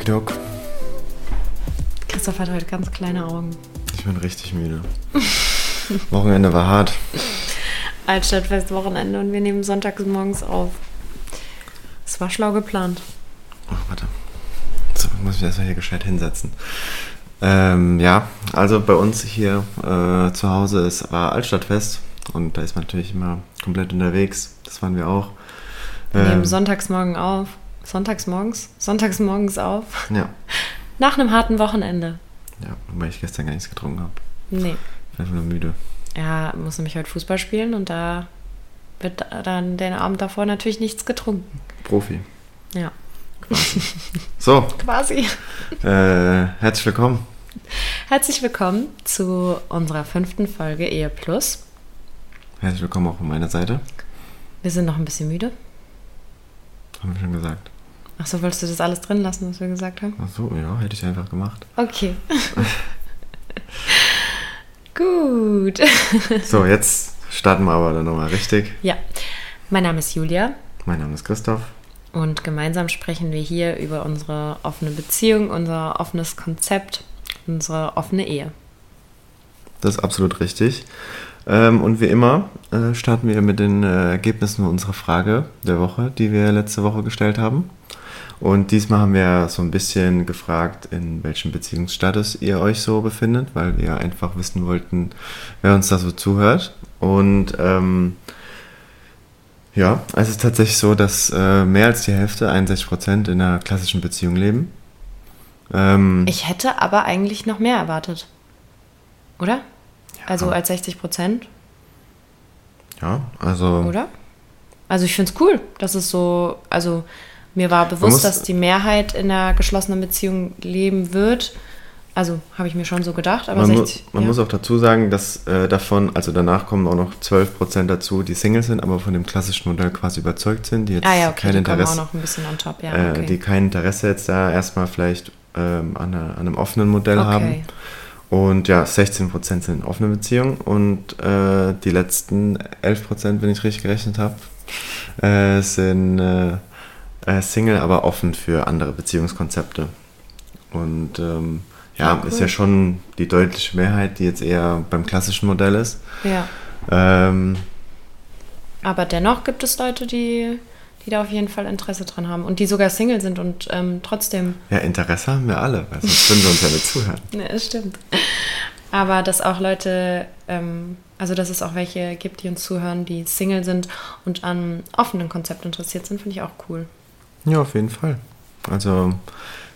Okidok. Christoph hat heute ganz kleine Augen. Ich bin richtig müde. Wochenende war hart. Altstadtfest Wochenende und wir nehmen sonntags morgens auf. Es war schlau geplant. Oh, warte. So, ich muss mich erstmal hier gescheit hinsetzen. Ähm, ja, also bei uns hier äh, zu Hause ist, war Altstadtfest und da ist man natürlich immer komplett unterwegs. Das waren wir auch. Wir nehmen Ähm, sonntags morgen auf. Sonntags morgens? Sonntags morgens auf. ja, Nach einem harten Wochenende. ja, wobei ich gestern gar nichts getrunken habe. Nee. Ich bin einfach nur müde. Er muss nämlich heute Fußball spielen und da wird dann den Abend davor natürlich nichts getrunken. Profi. Ja. So, Quasi. äh, herzlich willkommen. Herzlich willkommen zu unserer fünften Folge Ehe Plus. Herzlich willkommen auch von meiner Seite. Wir sind noch ein bisschen müde. Haben wir schon gesagt. Ach so, wolltest du das alles drin lassen, was wir gesagt haben? Ach so, ja, hätte ich einfach gemacht. Okay. Gut. So, jetzt starten wir aber dann nochmal richtig. Ja, mein Name ist Julia Mein Name ist Christoph. und gemeinsam sprechen wir hier über unsere offene Beziehung, unser offenes Konzept, unsere offene Ehe. Das ist absolut richtig. Ähm, und wie immer äh, starten wir mit den äh, Ergebnissen unserer Frage der Woche, die wir letzte Woche gestellt haben. Und diesmal haben wir so ein bisschen gefragt, in welchem Beziehungsstatus ihr euch so befindet, weil wir einfach wissen wollten, wer uns da so zuhört. Und ähm, ja, es ist tatsächlich so, dass äh, mehr als die Hälfte, 61 Prozent, in einer klassischen Beziehung leben. Ähm, Ich hätte aber eigentlich noch mehr erwartet. Oder? Also als 60 Prozent, ja, also oder? Also ich finde es cool, dass es so, also mir war bewusst, muss- dass die Mehrheit in einer geschlossenen Beziehung leben wird. Also habe ich mir schon so gedacht, aber man, 60, mu man ja. muss auch dazu sagen, dass äh, davon, also danach kommen auch noch 12% dazu, die Single sind, aber von dem klassischen Modell quasi überzeugt sind, die jetzt Ah ja, okay, kein die kommen auch Interesse, noch ein bisschen on top, ja, äh, okay. die kein Interesse jetzt da erstmal vielleicht ähm, an, einer, an einem offenen Modell Okay. haben. Und ja, 16% sind in offenen Beziehungen und äh, die letzten 11%, wenn ich richtig gerechnet habe, äh, sind äh, äh, Single, aber offen für andere Beziehungskonzepte. Und ähm, ja, Ah, cool. ist ja schon die deutliche Mehrheit, die jetzt eher beim klassischen Modell ist. Ja. Ähm, Aber dennoch gibt es Leute, die, die da auf jeden Fall Interesse dran haben und die sogar Single sind und ähm, trotzdem. ja, Interesse haben wir alle, weil sonst würden wir uns ja nicht zuhören. Ne, das stimmt. Aber dass auch Leute, ähm, also dass es auch welche gibt, die uns zuhören, die Single sind und an offenen Konzept interessiert sind, finde ich auch cool. Ja, auf jeden Fall. Also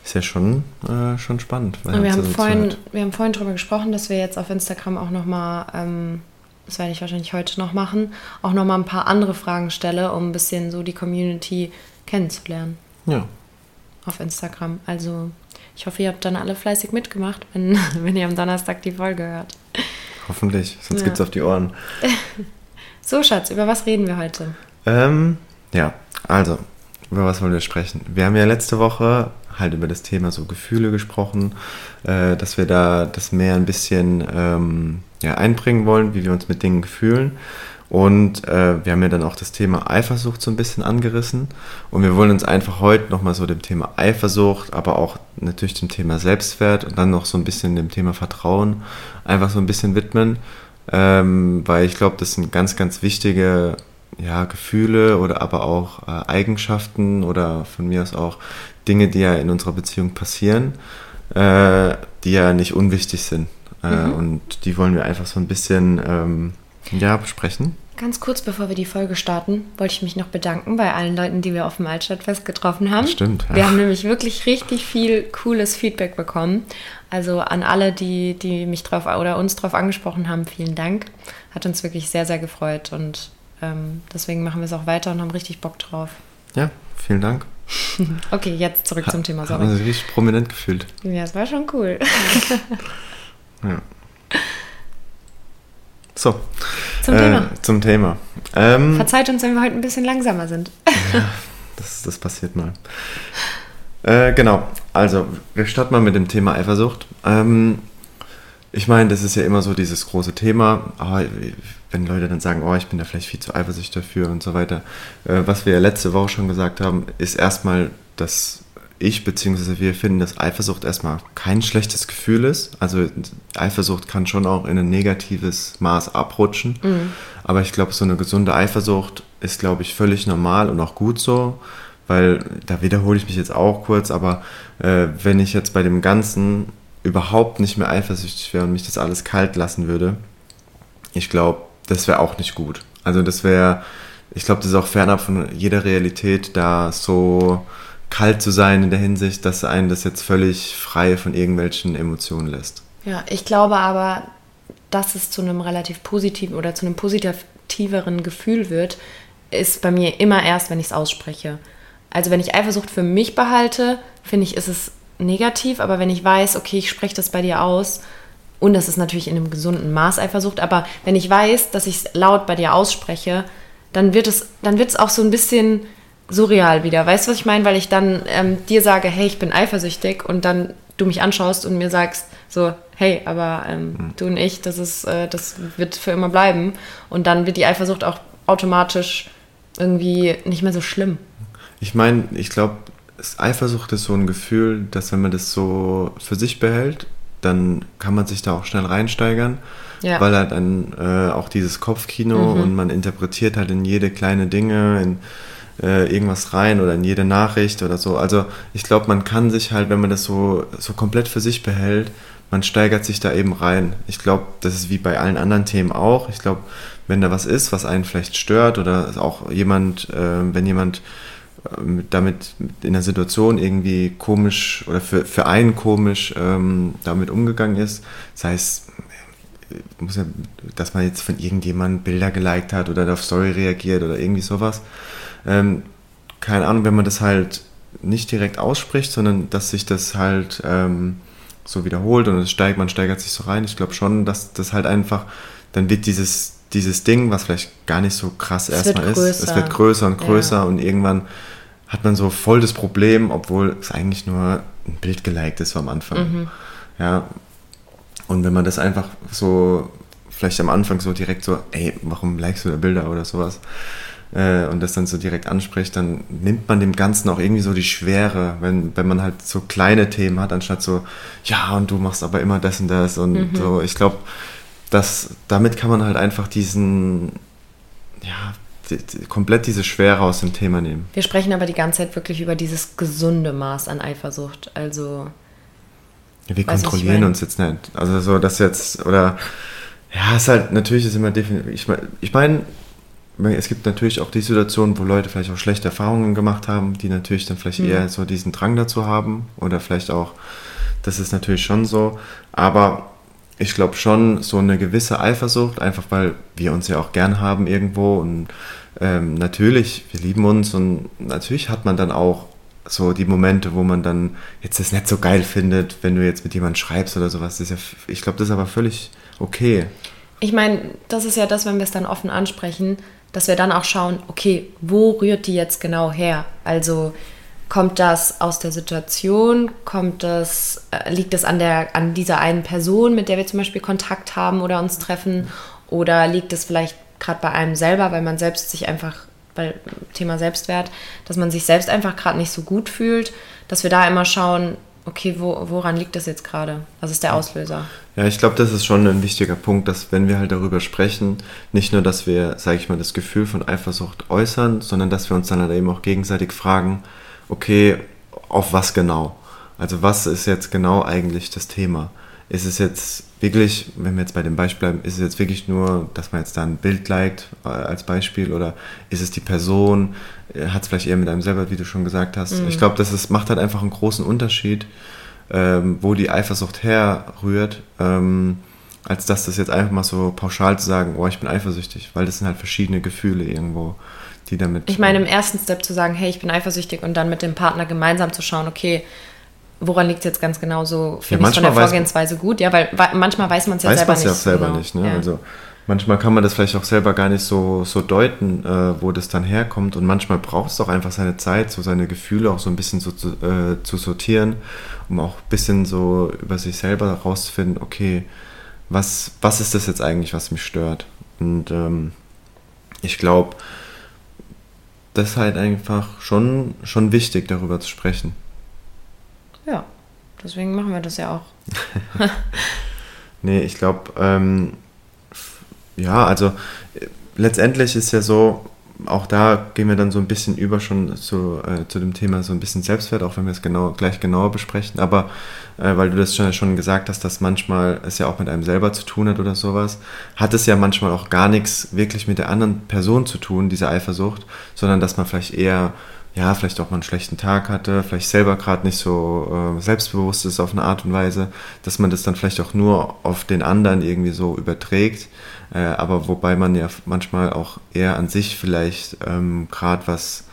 ist ja schon, äh, schon spannend. wir haben, also vorhin, wir haben vorhin darüber gesprochen, dass wir jetzt auf Instagram auch nochmal, ähm, das werde ich wahrscheinlich heute noch machen, auch nochmal ein paar andere Fragen stelle, um ein bisschen so die Community kennenzulernen. Ja, auf Instagram. Also ich hoffe, ihr habt dann alle fleißig mitgemacht, wenn, wenn ihr am Donnerstag die Folge hört. hoffentlich, sonst Ja. gibt's auf die Ohren. So, Schatz, über was reden wir heute? Ähm, ja, also, über was wollen wir sprechen? Wir haben ja letzte Woche halt über das Thema so Gefühle gesprochen, äh, dass wir da das mehr ein bisschen ähm, ja, einbringen wollen, wie wir uns mit Dingen fühlen. Und äh, wir haben ja dann auch das Thema Eifersucht so ein bisschen angerissen. Und wir wollen uns einfach heute nochmal so dem Thema Eifersucht, aber auch natürlich dem Thema Selbstwert und dann noch so ein bisschen dem Thema Vertrauen einfach so ein bisschen widmen. Ähm, weil ich glaube, das sind ganz, ganz wichtige ja, Gefühle oder aber auch äh, Eigenschaften oder von mir aus auch Dinge, die ja in unserer Beziehung passieren, äh, die ja nicht unwichtig sind. Äh, Und die wollen wir einfach so ein bisschen ähm, ja, besprechen. Ganz kurz bevor wir die Folge starten, wollte ich mich noch bedanken bei allen Leuten, die wir auf dem Altstadtfest getroffen haben. Stimmt, ja. Wir haben nämlich wirklich richtig viel cooles Feedback bekommen. Also an alle, die, die mich drauf oder uns drauf angesprochen haben, vielen Dank. Hat uns wirklich sehr, sehr gefreut und ähm, deswegen machen wir es auch weiter und haben richtig Bock drauf. Ja, vielen Dank. okay, jetzt zurück zum Thema. Sorry. Sich richtig prominent gefühlt. Ja, es war schon cool. ja. So. Zum Thema. Äh, zum Thema. Ähm, Verzeiht uns, wenn wir heute ein bisschen langsamer sind. ja, das, das passiert mal. Äh, genau. Also, wir starten mal mit dem Thema Eifersucht. Ähm, ich meine, das ist ja immer so dieses große Thema. Oh, wenn Leute dann sagen, oh, ich bin da vielleicht viel zu eifersüchtig dafür und so weiter. Äh, was wir ja letzte Woche schon gesagt haben, ist erstmal, dass ich bzw. wir finden, dass Eifersucht erstmal kein schlechtes Gefühl ist. Also Eifersucht kann schon auch in ein negatives Maß abrutschen. Mhm. Aber ich glaube, so eine gesunde Eifersucht ist, glaube ich, völlig normal und auch gut so. Weil, da wiederhole ich mich jetzt auch kurz, aber äh, wenn ich jetzt bei dem Ganzen überhaupt nicht mehr eifersüchtig wäre und mich das alles kalt lassen würde, ich glaube, das wäre auch nicht gut. Also das wäre, ich glaube, das ist auch fernab von jeder Realität, da so kalt zu sein in der Hinsicht, dass einen das jetzt völlig frei von irgendwelchen Emotionen lässt. Ja, ich glaube aber, dass es zu einem relativ positiven oder zu einem positiveren Gefühl wird, ist bei mir immer erst, wenn ich es ausspreche. Also wenn ich Eifersucht für mich behalte, finde ich, ist es negativ, aber wenn ich weiß, okay, ich spreche das bei dir aus, und das ist natürlich in einem gesunden Maß Eifersucht, aber wenn ich weiß, dass ich es laut bei dir ausspreche, dann wird es, dann wird es auch so ein bisschen surreal wieder. Weißt du, was ich meine? Weil ich dann ähm, dir sage, hey, ich bin eifersüchtig und dann du mich anschaust und mir sagst so, hey, aber ähm, mhm. du und ich, das ist, äh, das wird für immer bleiben. Und dann wird die Eifersucht auch automatisch irgendwie nicht mehr so schlimm. Ich meine, ich glaube, Eifersucht ist so ein Gefühl, dass wenn man das so für sich behält, dann kann man sich da auch schnell reinsteigern, ja. weil halt dann äh, auch dieses Kopfkino mhm. und man interpretiert halt in jede kleine Dinge, in äh, irgendwas rein oder in jede Nachricht oder so. Also ich glaube, man kann sich halt, wenn man das so, so komplett für sich behält, man steigert sich da eben rein. Ich glaube, das ist wie bei allen anderen Themen auch. Ich glaube, wenn da was ist, was einen vielleicht stört oder auch jemand, äh, wenn jemand damit in der Situation irgendwie komisch oder für, für einen komisch ähm, damit umgegangen ist, sei es muss ja, dass man jetzt von irgendjemandem Bilder geliked hat oder auf Story reagiert oder irgendwie sowas, ähm, keine Ahnung, wenn man das halt nicht direkt ausspricht, sondern dass sich das halt ähm, so wiederholt und es steigt, man steigert sich so rein. Ich glaube schon, dass das halt einfach, dann wird dieses, dieses Ding, was vielleicht gar nicht so krass es erstmal ist, es wird größer und größer ja. und irgendwann hat man so voll das Problem, obwohl es eigentlich nur ein Bild geliked ist am Anfang. Mhm. Ja. Und wenn man das einfach so, vielleicht am Anfang so direkt so, ey, warum likest du da Bilder oder sowas? äh, und das dann so direkt anspricht, dann nimmt man dem Ganzen auch irgendwie so die Schwere, wenn, wenn man halt so kleine Themen hat, anstatt so, ja, und du machst aber immer das und das und mhm. so. Ich glaube, dass damit kann man halt einfach diesen, ja, die, die, komplett diese Schwere aus dem Thema nehmen. Wir sprechen aber die ganze Zeit wirklich über dieses gesunde Maß an Eifersucht. Also. Ja, wir kontrollieren uns jetzt nicht. Also so, dass jetzt, oder ja, es ist halt, natürlich ist immer definitiv. Ich meine, ich mein, es gibt natürlich auch die Situation, wo Leute vielleicht auch schlechte Erfahrungen gemacht haben, die natürlich dann vielleicht mhm. eher so diesen Drang dazu haben oder vielleicht auch, das ist natürlich schon so, aber ich glaube schon so eine gewisse Eifersucht, einfach weil wir uns ja auch gern haben irgendwo und ähm, natürlich, wir lieben uns und natürlich hat man dann auch so die Momente, wo man dann jetzt das nicht so geil findet, wenn du jetzt mit jemandem schreibst oder sowas. Ja, ich glaube, das ist aber völlig okay. Ich meine, das ist ja das, wenn wir es dann offen ansprechen, dass wir dann auch schauen, okay, wo rührt die jetzt genau her? Also kommt das aus der Situation? Kommt das, äh, liegt das an, der, an dieser einen Person, mit der wir zum Beispiel Kontakt haben oder uns treffen? Oder liegt es vielleicht gerade bei einem selber, weil man selbst sich einfach, weil Thema Selbstwert, dass man sich selbst einfach gerade nicht so gut fühlt, dass wir da immer schauen, okay, wo, woran liegt das jetzt gerade? Was ist der Auslöser? Ja, ich glaube, das ist schon ein wichtiger Punkt, dass wenn wir halt darüber sprechen, nicht nur, dass wir, sage ich mal, das Gefühl von Eifersucht äußern, sondern dass wir uns dann halt eben auch gegenseitig fragen, okay, auf was genau? Also was ist jetzt genau eigentlich das Thema? ist es jetzt wirklich, wenn wir jetzt bei dem Beispiel bleiben, ist es jetzt wirklich nur, dass man jetzt da ein Bild liked äh, als Beispiel oder ist es die Person, äh, hat es vielleicht eher mit einem selber, wie du schon gesagt hast. Mhm. Ich glaube, das ist, macht halt einfach einen großen Unterschied, ähm, wo die Eifersucht herrührt, ähm, als dass das jetzt einfach mal so pauschal zu sagen, oh, ich bin eifersüchtig, weil das sind halt verschiedene Gefühle irgendwo, die damit. Ich meine, im ersten Step zu sagen, hey, ich bin eifersüchtig und dann mit dem Partner gemeinsam zu schauen, okay, woran liegt es jetzt ganz genau so? Finde ja, ich von der Vorgehensweise gut? Ja, weil, weil manchmal weiß man es ja weiß selber nicht. Weiß man es ja selber genau. nicht. Ne? Ja. Also manchmal kann man das vielleicht auch selber gar nicht so, so deuten, äh, wo das dann herkommt. Und manchmal braucht es auch einfach seine Zeit, so seine Gefühle auch so ein bisschen so zu, äh, zu sortieren, um auch ein bisschen so über sich selber herauszufinden, okay, was, was ist das jetzt eigentlich, was mich stört? Und ähm, ich glaube, das ist halt einfach schon, schon wichtig, darüber zu sprechen. Ja, deswegen machen wir das ja auch. nee, ich glaube, ähm, ja, also äh, letztendlich ist ja so, auch da gehen wir dann so ein bisschen über schon zu, äh, zu dem Thema so ein bisschen Selbstwert, auch wenn wir es genau, gleich genauer besprechen. Aber äh, weil du das schon, schon gesagt hast, dass manchmal es ja auch mit einem selber zu tun hat oder sowas, hat es ja manchmal auch gar nichts wirklich mit der anderen Person zu tun, diese Eifersucht, sondern dass man vielleicht eher ja, vielleicht auch mal einen schlechten Tag hatte, vielleicht selber gerade nicht so äh, selbstbewusst ist auf eine Art und Weise, dass man das dann vielleicht auch nur auf den anderen irgendwie so überträgt, äh, aber wobei man ja manchmal auch eher an sich vielleicht ähm, gerade was,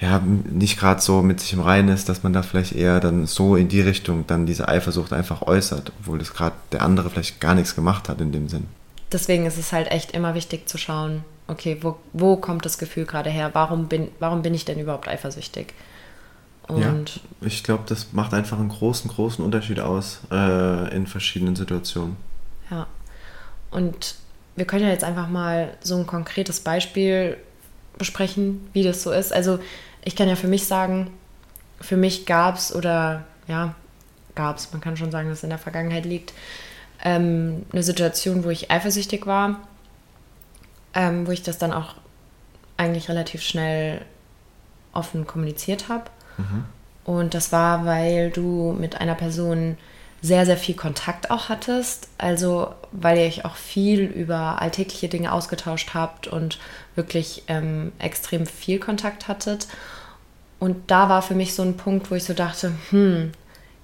ja, nicht gerade so mit sich im Reinen ist, dass man da vielleicht eher dann so in die Richtung dann diese Eifersucht einfach äußert, obwohl das gerade der andere vielleicht gar nichts gemacht hat in dem Sinn. Deswegen ist es halt echt immer wichtig zu schauen, okay, wo, wo kommt das Gefühl gerade her? Warum bin, warum bin ich denn überhaupt eifersüchtig? Und ja, ich glaube, das macht einfach einen großen, großen Unterschied aus äh, in verschiedenen Situationen. Ja. Und wir können ja jetzt einfach mal so ein konkretes Beispiel besprechen, wie das so ist. Also ich kann ja für mich sagen, für mich gab es oder ja, gab es, man kann schon sagen, dass es in der Vergangenheit liegt, ähm, eine Situation, wo ich eifersüchtig war ähm, wo ich das dann auch eigentlich relativ schnell offen kommuniziert habe. Mhm. Und das war, weil du mit einer Person sehr, sehr viel Kontakt auch hattest. Also weil ihr euch auch viel über alltägliche Dinge ausgetauscht habt und wirklich ähm, extrem viel Kontakt hattet. Und da war für mich so ein Punkt, wo ich so dachte, hm,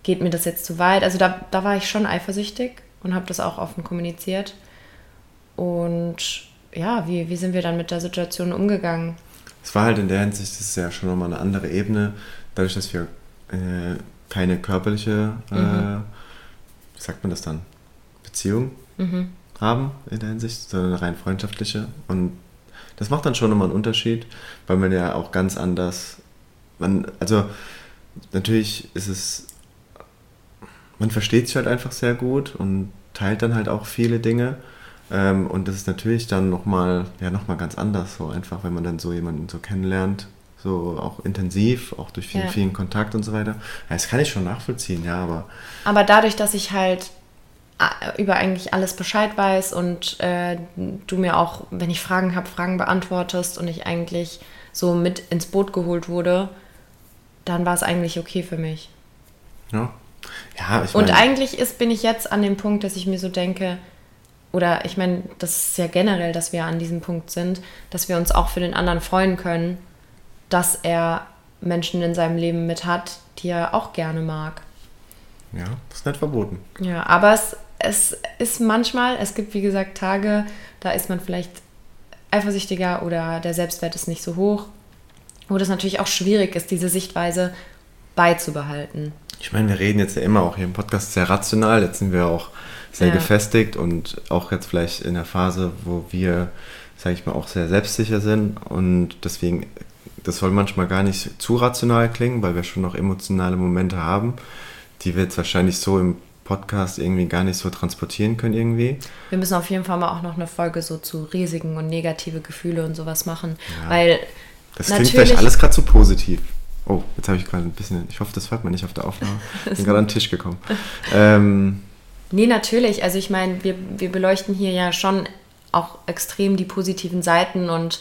geht mir das jetzt zu weit? Also da, da war ich schon eifersüchtig und habe das auch offen kommuniziert. Und ja, wie, wie sind wir dann mit der Situation umgegangen? Es war halt in der Hinsicht, das ist ja schon nochmal eine andere Ebene, dadurch, dass wir äh, keine körperliche, äh, mhm. Sagt man das dann, Beziehung mhm. haben in der Hinsicht, sondern eine rein freundschaftliche. Und das macht dann schon nochmal einen Unterschied, weil man ja auch ganz anders, man, also natürlich ist es, man versteht sich halt einfach sehr gut und teilt dann halt auch viele Dinge. Ähm, und das ist natürlich dann nochmal, ja, noch ganz anders, so einfach, wenn man dann so jemanden so kennenlernt, so auch intensiv, auch durch vielen, ja. vielen Kontakt und so weiter. Ja, das kann ich schon nachvollziehen, ja, aber. Aber dadurch, dass ich halt äh, über eigentlich alles Bescheid weiß und äh, du mir auch, wenn ich Fragen habe, Fragen beantwortest und ich eigentlich so mit ins Boot geholt wurde, dann war es eigentlich okay für mich. Ja. Ja, ich Und eigentlich ist, bin ich jetzt an dem Punkt, dass ich mir so denke, oder ich meine, das ist ja generell, dass wir an diesem Punkt sind, dass wir uns auch für den anderen freuen können, dass er Menschen in seinem Leben mit hat, die er auch gerne mag. Ja, das ist nicht verboten. Ja, aber es, es ist manchmal, es gibt wie gesagt Tage, da ist man vielleicht eifersüchtiger oder der Selbstwert ist nicht so hoch, wo das natürlich auch schwierig ist, diese Sichtweise beizubehalten. Ich meine, wir reden jetzt ja immer auch hier im Podcast sehr rational, jetzt sind wir auch sehr ja. gefestigt und auch jetzt vielleicht in der Phase, wo wir, sage ich mal, auch sehr selbstsicher sind und deswegen, das soll manchmal gar nicht zu rational klingen, weil wir schon noch emotionale Momente haben, die wir jetzt wahrscheinlich so im Podcast irgendwie gar nicht so transportieren können irgendwie. Wir müssen auf jeden Fall mal auch noch eine Folge so zu Risiken und negative Gefühle und sowas machen, ja. weil das klingt vielleicht alles gerade zu positiv. Oh, jetzt habe ich gerade ein bisschen, ich hoffe, das hört man nicht auf der Aufnahme. Ich bin gerade an den Tisch gekommen. Ähm, Nee, natürlich. Also ich meine, wir, wir beleuchten hier ja schon auch extrem die positiven Seiten und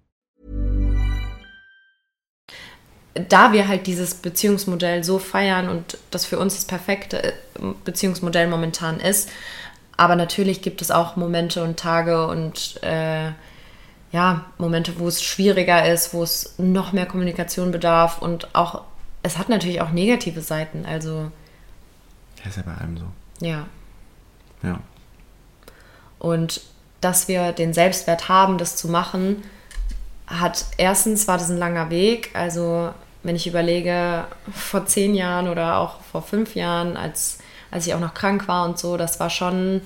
Da wir halt dieses Beziehungsmodell so feiern und das für uns das perfekte äh, Beziehungsmodell momentan ist, aber natürlich gibt es auch Momente und Tage und äh, ja, Momente, wo es schwieriger ist, wo es noch mehr Kommunikation bedarf und auch, es hat natürlich auch negative Seiten, also Ja, ist ja bei allem so. ja. Ja. Und dass wir den Selbstwert haben, das zu machen, hat erstens war das ein langer Weg. Also wenn ich überlege, vor zehn Jahren oder auch vor fünf Jahren, als, als ich auch noch krank war und so, das war schon,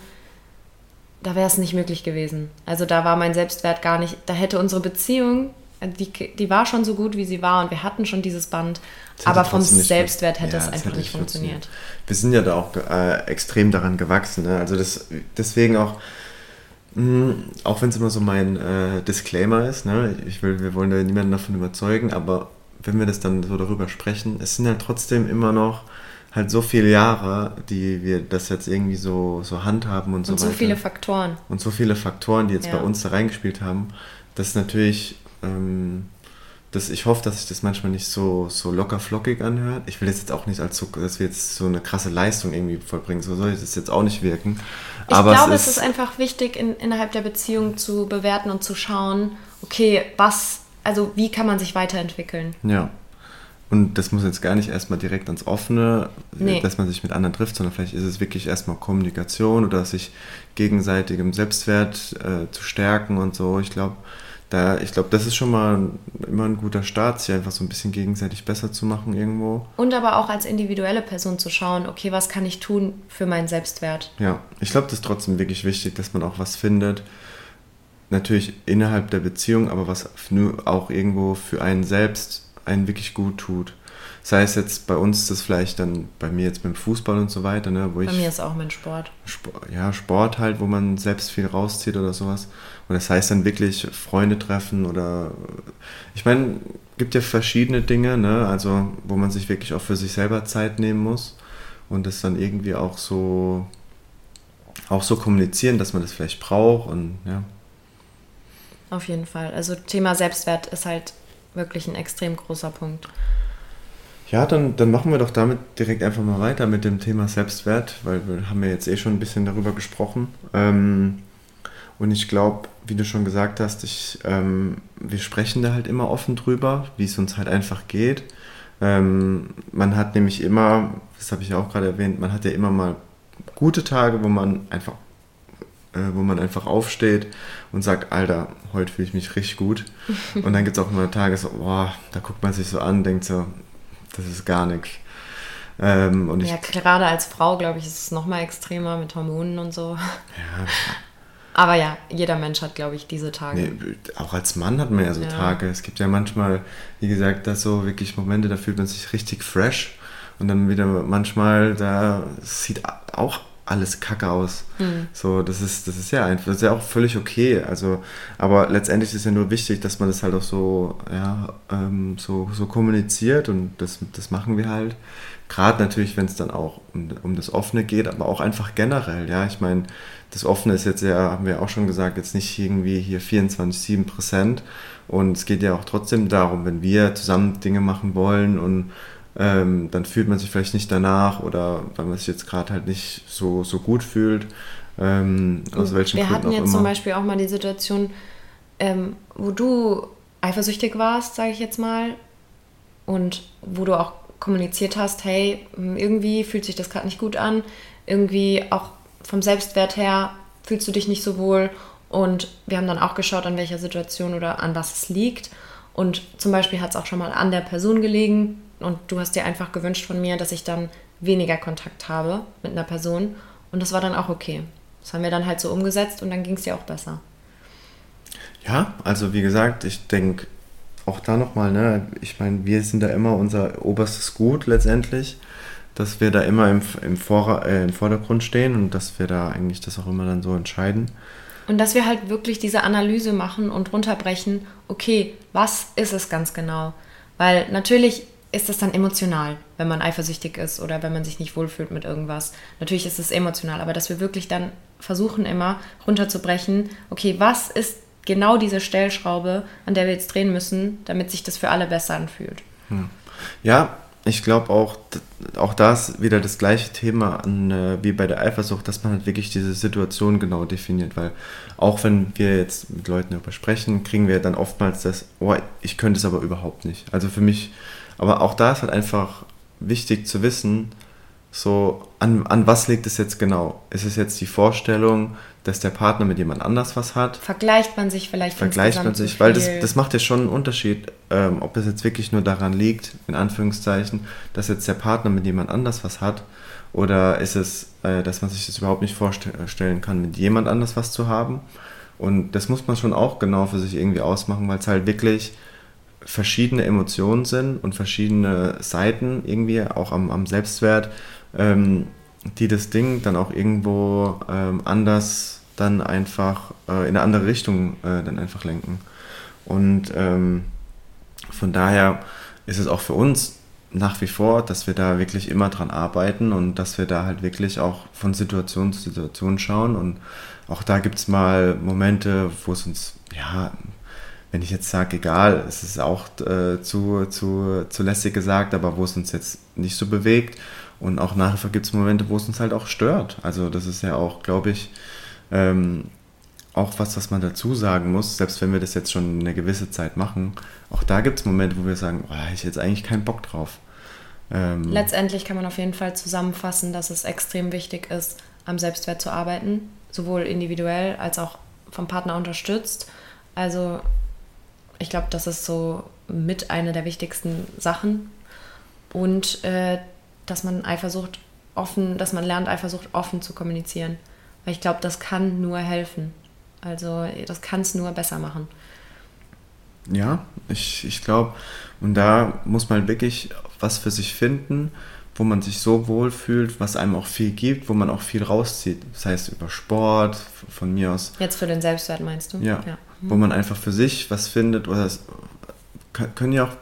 da wäre es nicht möglich gewesen. Also da war mein Selbstwert gar nicht, da hätte unsere Beziehung, die, die war schon so gut, wie sie war und wir hatten schon dieses Band, aber vom Selbstwert hätte Ja, es das einfach hätte nicht funktioniert. Wir sind ja da auch äh, extrem daran gewachsen. Ne? Also das, deswegen auch, auch wenn es immer so mein äh, Disclaimer ist, ne? ich will, wir wollen da niemanden davon überzeugen, aber wenn wir das dann so darüber sprechen, es sind ja trotzdem immer noch halt so viele Jahre, die wir das jetzt irgendwie so, so handhaben und, Und so so weiter. viele Faktoren. und so viele Faktoren, die jetzt Ja. bei uns da reingespielt haben, dass natürlich, ähm, dass ich hoffe, dass sich das manchmal nicht so, so locker flockig anhört. Ich will das jetzt auch nicht als so, dass wir jetzt so eine krasse Leistung irgendwie vollbringen. So soll das jetzt auch nicht wirken. Ich Aber glaube, es es ist einfach wichtig, in, innerhalb der Beziehung zu bewerten und zu schauen, okay, was, also wie kann man sich weiterentwickeln? Ja. Und das muss jetzt gar nicht erstmal direkt ans Offene, Nee. dass man sich mit anderen trifft, sondern vielleicht ist es wirklich erstmal Kommunikation oder sich gegenseitigem Selbstwert äh, zu stärken und so. Ich glaube, da, ich glaube, das ist schon mal immer ein guter Start, sich einfach so ein bisschen gegenseitig besser zu machen irgendwo. Und aber auch als individuelle Person zu schauen, okay, was kann ich tun für meinen Selbstwert? Ja, ich glaube, das ist trotzdem wirklich wichtig, dass man auch was findet. Natürlich innerhalb der Beziehung, aber was auch irgendwo für einen selbst einen wirklich gut tut. Sei es jetzt bei uns das vielleicht dann bei mir jetzt beim Fußball und so weiter, ne, wo Bei ich mir ist auch mein Sport. Sport, ja, Sport halt, wo man selbst viel rauszieht oder sowas. Und das heißt dann wirklich Freunde treffen oder ich meine, gibt ja verschiedene Dinge, ne? Also wo man sich wirklich auch für sich selber Zeit nehmen muss und das dann irgendwie auch so auch so kommunizieren, dass man das vielleicht braucht und ja. Auf jeden Fall. Also Thema Selbstwert ist halt wirklich ein extrem großer Punkt. Ja, dann, dann machen wir doch damit direkt einfach mal weiter mit dem Thema Selbstwert, weil wir haben ja jetzt eh schon ein bisschen darüber gesprochen. Ähm, und ich glaube, wie du schon gesagt hast, ich, ähm, wir sprechen da halt immer offen drüber, wie es uns halt einfach geht. Ähm, man hat nämlich immer, das habe ich ja auch gerade erwähnt, man hat ja immer mal gute Tage, wo man einfach, äh, wo man einfach aufsteht und sagt, Alter, heute fühle ich mich richtig gut. und dann gibt es auch immer Tage so, boah, da guckt man sich so an, denkt so, das ist gar nichts. Ähm, und ich, Ja, gerade als Frau, glaube ich, ist es nochmal extremer mit Hormonen und so. ja, Aber ja, jeder Mensch hat, glaube ich, diese Tage. Nee, auch als Mann hat man ja so Ja. Tage. Es gibt ja manchmal, wie gesagt, da so wirklich Momente, da fühlt man sich richtig fresh. Und dann wieder manchmal, da sieht auch alles kacke aus. Hm. So, das ist, das ist ja einfach, das ist ja auch völlig okay. Also, aber letztendlich ist ja nur wichtig, dass man das halt auch so, ja, ähm, so, so kommuniziert und das, das machen wir halt. Gerade natürlich, wenn es dann auch um, um das Offene geht, aber auch einfach generell, ja. Ich meine, das Offene ist jetzt ja, haben wir auch schon gesagt, jetzt nicht irgendwie hier 24-7 präsent. Und es geht ja auch trotzdem darum, wenn wir zusammen Dinge machen wollen und ähm, dann fühlt man sich vielleicht nicht danach oder weil man sich jetzt gerade halt nicht so, so gut fühlt. Ähm, aus welchen Wir Gründen hatten jetzt zum Beispiel auch mal die Situation, ähm, wo du eifersüchtig warst, sage ich jetzt mal, und wo du auch kommuniziert hast, hey, irgendwie fühlt sich das gerade nicht gut an, irgendwie auch vom Selbstwert her fühlst du dich nicht so wohl. Und wir haben dann auch geschaut, an welcher Situation oder an was es liegt. Und zum Beispiel hat es auch schon mal an der Person gelegen. Und du hast dir einfach gewünscht von mir, dass ich dann weniger Kontakt habe mit einer Person. Und das war dann auch okay. Das haben wir dann halt so umgesetzt und dann ging es dir auch besser. Ja, also wie gesagt, ich denke, auch da nochmal, ne, ich meine, wir sind da immer unser oberstes Gut letztendlich, dass wir da immer im, im, Vor äh, im Vordergrund stehen und dass wir da eigentlich das auch immer dann so entscheiden. Und dass wir halt wirklich diese Analyse machen und runterbrechen, okay, was ist es ganz genau? Weil natürlich ist es dann emotional, wenn man eifersüchtig ist oder wenn man sich nicht wohlfühlt mit irgendwas. Natürlich ist es emotional, aber dass wir wirklich dann versuchen immer runterzubrechen, okay, was ist genau diese Stellschraube, an der wir jetzt drehen müssen, damit sich das für alle besser anfühlt. Hm. Ja, ich glaube auch, auch da ist wieder das gleiche Thema an, äh, wie bei der Eifersucht, dass man halt wirklich diese Situation genau definiert, weil auch wenn wir jetzt mit Leuten darüber sprechen, kriegen wir dann oftmals das, oh, ich könnte es aber überhaupt nicht. Also für mich aber auch da ist halt einfach wichtig zu wissen, so an, an was liegt es jetzt genau? Ist es jetzt die Vorstellung, dass der Partner mit jemand anders was hat? Vergleicht man sich vielleicht Vergleicht man sich, weil das, das macht ja schon einen Unterschied, ähm, ob es jetzt wirklich nur daran liegt, in Anführungszeichen, dass jetzt der Partner mit jemand anders was hat oder ist es, äh, dass man sich das überhaupt nicht vorstellen kann, mit jemand anders was zu haben? Und das muss man schon auch genau für sich irgendwie ausmachen, weil es halt wirklich verschiedene Emotionen sind und verschiedene Seiten irgendwie auch am, am Selbstwert, ähm, die das Ding dann auch irgendwo ähm, anders dann einfach äh, in eine andere Richtung äh, dann einfach lenken. Und ähm, von daher ist es auch für uns nach wie vor, dass wir da wirklich immer dran arbeiten und dass wir da halt wirklich auch von Situation zu Situation schauen. Und auch da gibt es mal Momente, wo es uns ja wenn ich jetzt sage, egal, es ist auch äh, zu, zu, zu lässig gesagt, aber wo es uns jetzt nicht so bewegt. Und auch nachher gibt es Momente, wo es uns halt auch stört. Also das ist ja auch, glaube ich, ähm, auch was, was man dazu sagen muss, selbst wenn wir das jetzt schon eine gewisse Zeit machen, auch da gibt es Momente, wo wir sagen, oh, ich jetzt eigentlich keinen Bock drauf. Ähm, Letztendlich kann man auf jeden Fall zusammenfassen, dass es extrem wichtig ist, am Selbstwert zu arbeiten, sowohl individuell als auch vom Partner unterstützt. Also ich glaube, das ist so mit einer der wichtigsten Sachen. Und äh, dass man Eifersucht offen, dass man lernt, Eifersucht offen zu kommunizieren. Weil ich glaube, das kann nur helfen. Also das kann es nur besser machen. Ja, ich, ich glaube, und da muss man wirklich was für sich finden, wo man sich so wohl fühlt, was einem auch viel gibt, wo man auch viel rauszieht. Das heißt über Sport, von mir aus. Jetzt für den Selbstwert meinst du? Ja. ja wo man einfach für sich was findet oder es können ja auch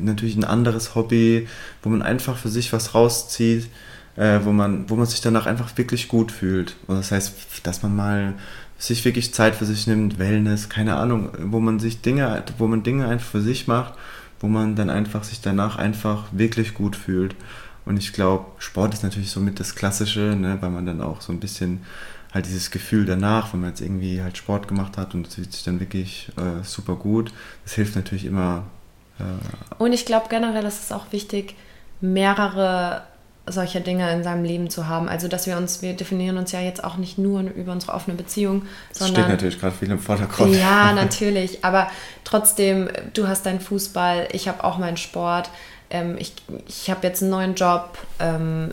natürlich ein anderes Hobby, wo man einfach für sich was rauszieht, äh, wo, man, wo man sich danach einfach wirklich gut fühlt. Und das heißt, dass man mal sich wirklich Zeit für sich nimmt, Wellness, keine Ahnung, wo man sich Dinge, wo man Dinge einfach für sich macht, wo man dann einfach sich danach einfach wirklich gut fühlt. Und ich glaube, Sport ist natürlich somit das Klassische, ne, weil man dann auch so ein bisschen halt dieses Gefühl danach, wenn man jetzt irgendwie halt Sport gemacht hat und es fühlt sich dann wirklich äh, super gut, das hilft natürlich immer. Äh und ich glaube generell ist es auch wichtig, mehrere solcher Dinge in seinem Leben zu haben. Also dass wir uns, wir definieren uns ja jetzt auch nicht nur über unsere offene Beziehung, das sondern. steht natürlich gerade viel im Vordergrund. Ja, natürlich. Aber trotzdem, du hast deinen Fußball, ich habe auch meinen Sport. Ähm, ich ich habe jetzt einen neuen Job, ähm,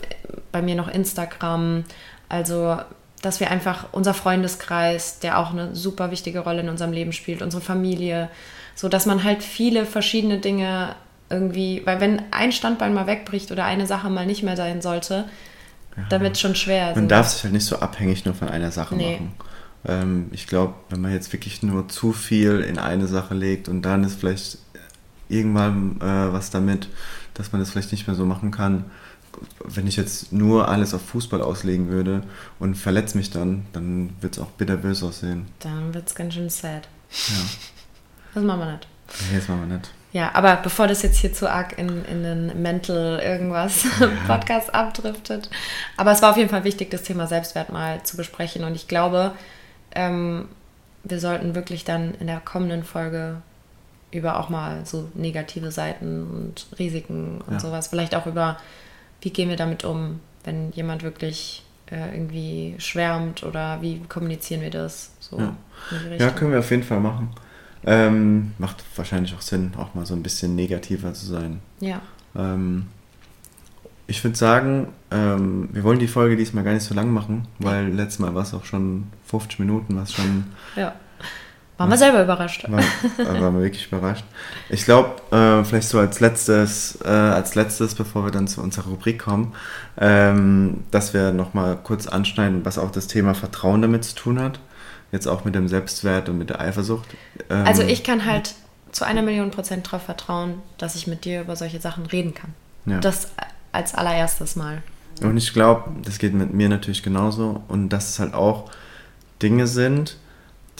bei mir noch Instagram. Also dass wir einfach unser Freundeskreis, der auch eine super wichtige Rolle in unserem Leben spielt, unsere Familie, so dass man halt viele verschiedene Dinge irgendwie, weil wenn ein Standbein mal wegbricht oder eine Sache mal nicht mehr sein sollte, ja. dann wird es schon schwer. Man also, darf sich halt nicht so abhängig nur von einer Sache nee. machen. Ähm, ich glaube, wenn man jetzt wirklich nur zu viel in eine Sache legt und dann ist vielleicht irgendwann äh, was damit, dass man das vielleicht nicht mehr so machen kann, wenn ich jetzt nur alles auf Fußball auslegen würde und verletze mich dann, dann wird es auch bitterbös aussehen. Dann wird es ganz schön sad. Ja. Das machen wir nicht. Nee, das machen wir nicht. Ja, aber bevor das jetzt hier zu arg in, in den Mental irgendwas ja. Podcast abdriftet. Aber es war auf jeden Fall wichtig, das Thema Selbstwert mal zu besprechen. Und ich glaube, ähm, wir sollten wirklich dann in der kommenden Folge über auch mal so negative Seiten und Risiken und ja. sowas, vielleicht auch über wie gehen wir damit um, wenn jemand wirklich äh, irgendwie schwärmt oder wie kommunizieren wir das? So ja. ja. können wir auf jeden Fall machen. Ähm, macht wahrscheinlich auch Sinn, auch mal so ein bisschen negativer zu sein. Ja. Ähm, ich würde sagen, ähm, wir wollen die Folge diesmal gar nicht so lang machen, weil letztes Mal war es auch schon 50 Minuten, was schon. ja. Waren wir selber überrascht. War, waren wir wirklich überrascht. Ich glaube, äh, vielleicht so als letztes, äh, als letztes, bevor wir dann zu unserer Rubrik kommen, ähm, dass wir nochmal kurz anschneiden, was auch das Thema Vertrauen damit zu tun hat. Jetzt auch mit dem Selbstwert und mit der Eifersucht. Ähm, Also ich kann halt zu einer Million Prozent darauf vertrauen, dass ich mit dir über solche Sachen reden kann. Ja. Das als allererstes Mal. Und ich glaube, das geht mit mir natürlich genauso. Und dass es halt auch Dinge sind,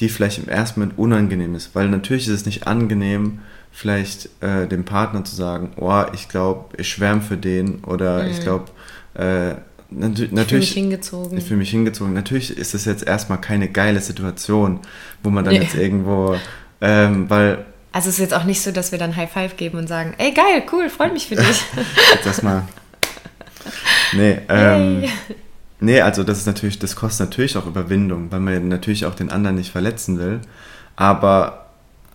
die vielleicht im ersten Moment unangenehm ist. Weil natürlich ist es nicht angenehm, vielleicht äh, dem Partner zu sagen, oh, ich glaube, ich schwärme für den oder ich glaube, äh, natü Ich natürlich. mich hingezogen. Ich fühle mich hingezogen. Natürlich ist es jetzt erstmal keine geile Situation, wo man dann Nee. jetzt irgendwo, ähm, weil Also es ist jetzt auch nicht so, dass wir dann High Five geben und sagen, ey geil, cool, freut mich für dich. jetzt erstmal. Nee, ähm, Yay. Nee, also das ist natürlich, das kostet natürlich auch Überwindung, weil man natürlich auch den anderen nicht verletzen will. Aber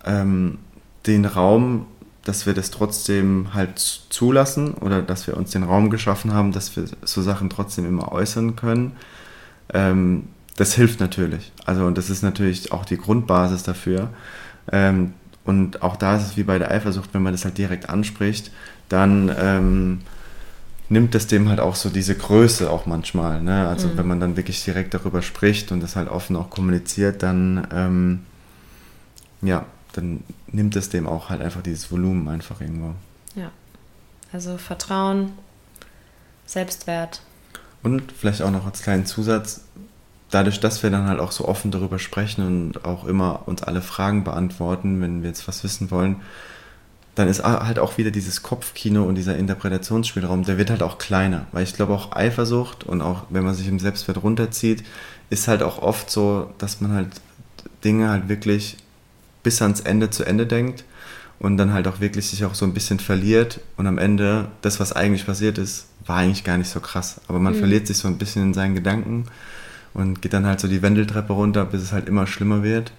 ähm, den Raum, dass wir das trotzdem halt zulassen oder dass wir uns den Raum geschaffen haben, dass wir so Sachen trotzdem immer äußern können, ähm, das hilft natürlich. Also und das ist natürlich auch die Grundbasis dafür. Ähm, und auch da ist es wie bei der Eifersucht, wenn man das halt direkt anspricht, dann ähm, nimmt das dem halt auch so diese Größe auch manchmal. Ne? Also wenn man dann wirklich direkt darüber spricht und das halt offen auch kommuniziert, dann ähm, ja, dann nimmt es dem auch halt einfach dieses Volumen einfach irgendwo. Ja. Also Vertrauen, Selbstwert. Und vielleicht auch noch als kleinen Zusatz, dadurch, dass wir dann halt auch so offen darüber sprechen und auch immer uns alle Fragen beantworten, wenn wir jetzt was wissen wollen, dann ist halt auch wieder dieses Kopfkino und dieser Interpretationsspielraum, der wird halt auch kleiner. Weil ich glaube auch Eifersucht und auch wenn man sich im Selbstwert runterzieht, ist halt auch oft so, dass man halt Dinge halt wirklich bis ans Ende zu Ende denkt und dann halt auch wirklich sich auch so ein bisschen verliert und am Ende das, was eigentlich passiert ist, war eigentlich gar nicht so krass. Aber man verliert sich so ein bisschen in seinen Gedanken und geht dann halt so die Wendeltreppe runter, bis es halt immer schlimmer wird.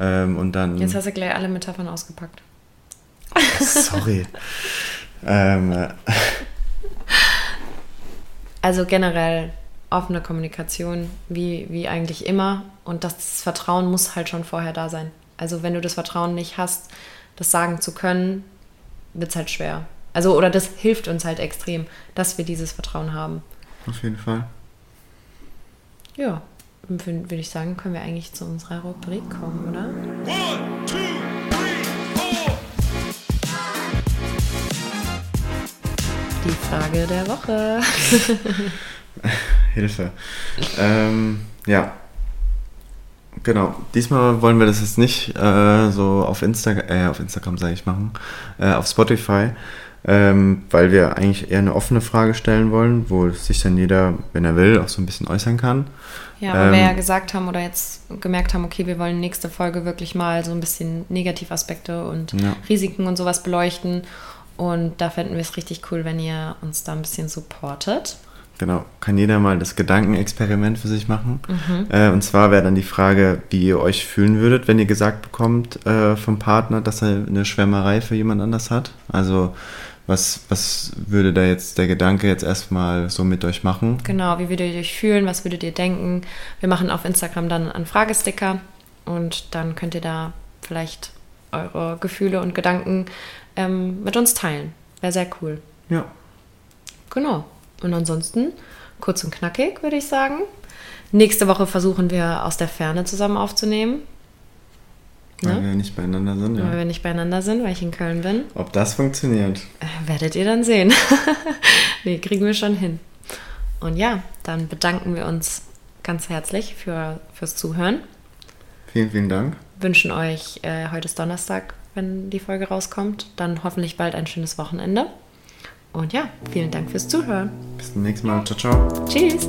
Ähm, und dann. Jetzt hast du gleich alle Metaphern ausgepackt. Sorry. ähm, äh, Also generell offene Kommunikation, wie, wie eigentlich immer. Und das Vertrauen muss halt schon vorher da sein. Also wenn du das Vertrauen nicht hast, das sagen zu können, wird es halt schwer. Also, oder das hilft uns halt extrem, dass wir dieses Vertrauen haben. auf jeden Fall. Ja, würde ich sagen, können wir eigentlich zu unserer Rubrik kommen, oder? One, two, Die Frage der Woche. Hilfe. Ähm, ja. Genau. Diesmal wollen wir das jetzt nicht äh, so auf, Insta äh, auf Instagram, sage ich, machen, äh, auf Spotify, ähm, weil wir eigentlich eher eine offene Frage stellen wollen, wo sich dann jeder, wenn er will, auch so ein bisschen äußern kann. Ja, weil wir Ähm, ja gesagt haben oder jetzt gemerkt haben, okay, wir wollen nächste Folge wirklich mal so ein bisschen Negativaspekte und Ja. Risiken und sowas beleuchten. Und da fänden wir es richtig cool, wenn ihr uns da ein bisschen supportet. Genau, kann jeder mal das Gedankenexperiment für sich machen. Äh, und zwar wäre dann die Frage, wie ihr euch fühlen würdet, wenn ihr gesagt bekommt äh, vom Partner, dass er eine Schwärmerei für jemand anders hat. Also was, was würde da jetzt der Gedanke jetzt erstmal so mit euch machen? Genau, wie würdet ihr euch fühlen? Was würdet ihr denken? Wir machen auf Instagram dann einen Fragesticker und dann könnt ihr da vielleicht eure Gefühle und Gedanken ähm, mit uns teilen. Wäre sehr cool. Ja, Genau. Und ansonsten, kurz und knackig, würde ich sagen. Nächste Woche versuchen wir aus der Ferne zusammen aufzunehmen. weil Ne? wir nicht beieinander sind. Weil Ja. wir nicht beieinander sind, weil ich in Köln bin. Ob das funktioniert? Äh, werdet ihr dann sehen. nee, kriegen wir schon hin. Und ja, dann bedanken wir uns ganz herzlich für, fürs Zuhören. Vielen, vielen Dank. Wünschen euch, äh, heute ist Donnerstag, wenn die Folge rauskommt, dann hoffentlich bald ein schönes Wochenende. Und ja, vielen Dank fürs Zuhören. Bis zum nächsten Mal. Ciao, ciao. Tschüss.